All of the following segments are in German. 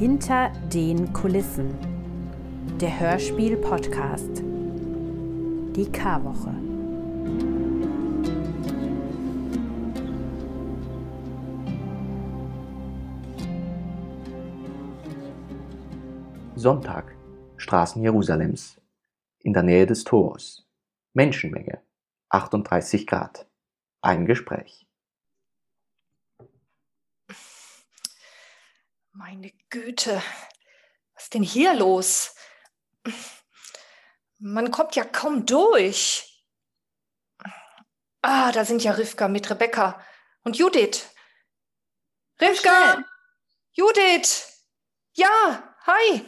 Hinter den Kulissen. Der Hörspiel-Podcast. Die K-Woche. Sonntag, Straßen Jerusalems. In der Nähe des Tors. Menschenmenge, 38 Grad. Ein Gespräch. Meine Güte, was ist denn hier los? Man kommt ja kaum durch. Ah, da sind ja Rivka mit Rebecca und Judith. Rivka! Judith! Ja, hi!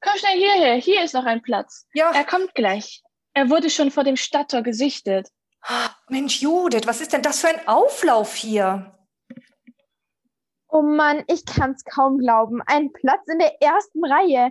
Komm schnell hierher, hier ist noch ein Platz. Ja. Er kommt gleich. Er wurde schon vor dem Stadttor gesichtet. Ah, Mensch, Judith, was ist denn das für ein Auflauf hier? Oh Mann, ich kann's kaum glauben. Ein Platz in der ersten Reihe.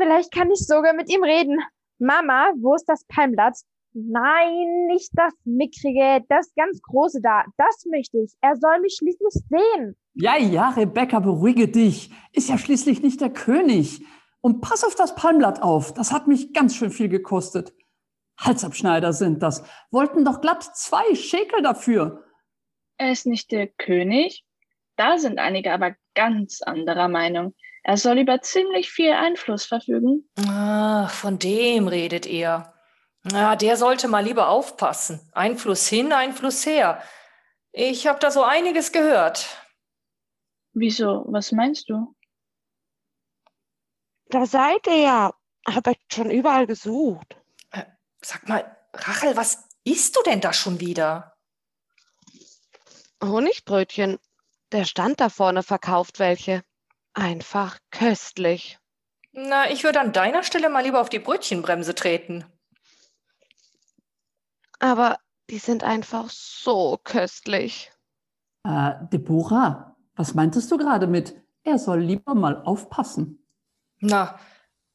Vielleicht kann ich sogar mit ihm reden. Mama, wo ist das Palmblatt? Nein, nicht das mickrige, das ganz große da. Das möchte ich. Er soll mich schließlich sehen. Ja, ja, Rebecca, beruhige dich. Ist ja schließlich nicht der König. Und pass auf das Palmblatt auf. Das hat mich ganz schön viel gekostet. Halsabschneider sind das. Wollten doch glatt zwei Schekel dafür. Er ist nicht der König. Da sind einige aber ganz anderer Meinung. Er soll über ziemlich viel Einfluss verfügen. Ah, von dem redet ihr. Ja, der sollte mal lieber aufpassen. Einfluss hin, Einfluss her. Ich habe da so einiges gehört. Wieso? Was meinst du? Da seid ihr ja. Hab euch schon überall gesucht. Sag mal, Rachel, was isst du denn da schon wieder? Honigbrötchen. Der Stand da vorne verkauft welche. Einfach köstlich. Na, ich würde an deiner Stelle mal lieber auf die Brötchenbremse treten. Aber die sind einfach so köstlich. Äh, Deborah, was meintest du gerade mit, er soll lieber mal aufpassen? Na,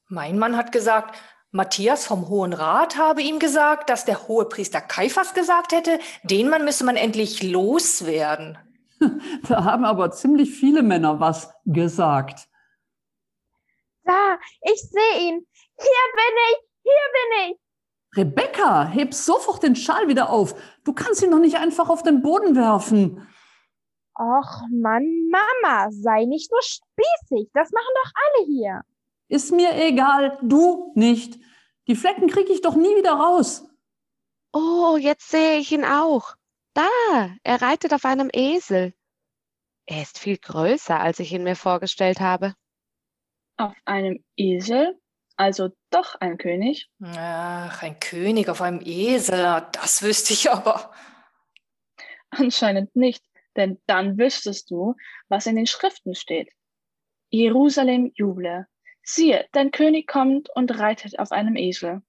mein Mann hat gesagt, Matthias vom Hohen Rat habe ihm gesagt, dass der Hohepriester Kaiphas gesagt hätte, den Mann müsse man endlich loswerden. Da haben aber ziemlich viele Männer was gesagt. Da, ich sehe ihn. Hier bin ich. Hier bin ich. Rebecca, heb sofort den Schal wieder auf. Du kannst ihn doch nicht einfach auf den Boden werfen. Och Mann, Mama, sei nicht so spießig. Das machen doch alle hier. Ist mir egal, du nicht. Die Flecken krieg ich doch nie wieder raus. Oh, jetzt sehe ich ihn auch. Da, er reitet auf einem Esel. Er ist viel größer, als ich ihn mir vorgestellt habe. Auf einem Esel? Also doch ein König? Ach, ein König auf einem Esel, das wüsste ich aber. Anscheinend nicht, denn dann wüsstest du, was in den Schriften steht. Jerusalem juble. Siehe, dein König kommt und reitet auf einem Esel.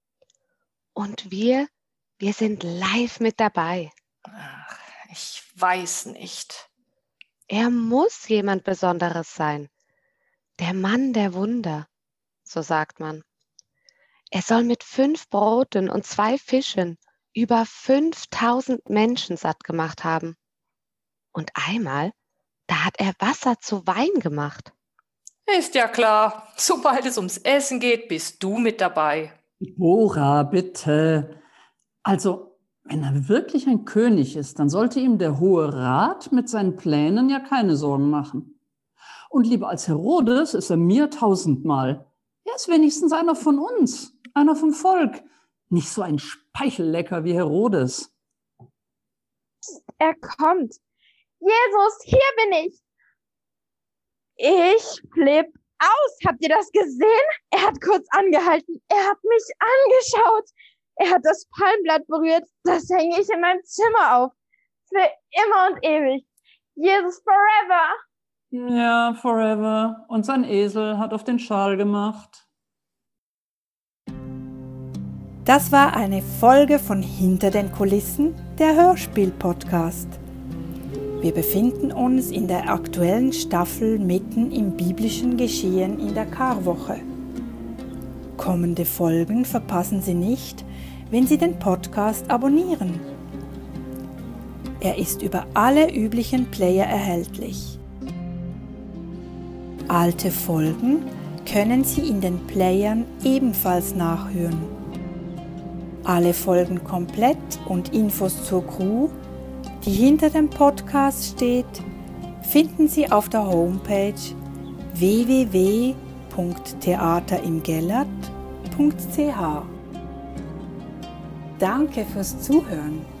Und wir, wir sind live mit dabei. Ich weiß nicht. Er muss jemand Besonderes sein. Der Mann der Wunder, so sagt man. Er soll mit fünf Broten und zwei Fischen über 5000 Menschen satt gemacht haben. Und einmal, da hat er Wasser zu Wein gemacht. Ist ja klar, sobald es ums Essen geht, bist du mit dabei. Deborah, bitte. Also, wenn er wirklich ein König ist, dann sollte ihm der Hohe Rat mit seinen Plänen ja keine Sorgen machen. Und lieber als Herodes ist er mir tausendmal. Er ist wenigstens einer von uns, einer vom Volk. Nicht so ein Speichellecker wie Herodes. Er kommt. Jesus, hier bin ich. Ich flipp aus. Habt ihr das gesehen? Er hat kurz angehalten. Er hat mich angeschaut. Er hat das Palmblatt berührt. Das hänge ich in meinem Zimmer auf. Für immer und ewig. Jesus forever. Ja, forever. Und sein Esel hat auf den Schal gemacht. Das war eine Folge von Hinter den Kulissen, der Hörspiel-Podcast. Wir befinden uns in der aktuellen Staffel mitten im biblischen Geschehen in der Karwoche. Kommende Folgen verpassen Sie nicht, wenn Sie den Podcast abonnieren. Er ist über alle üblichen Player erhältlich. Alte Folgen können Sie in den Playern ebenfalls nachhören. Alle Folgen komplett und Infos zur Crew, die hinter dem Podcast steht, finden Sie auf der Homepage www.theaterimgellert.ch. Danke fürs Zuhören.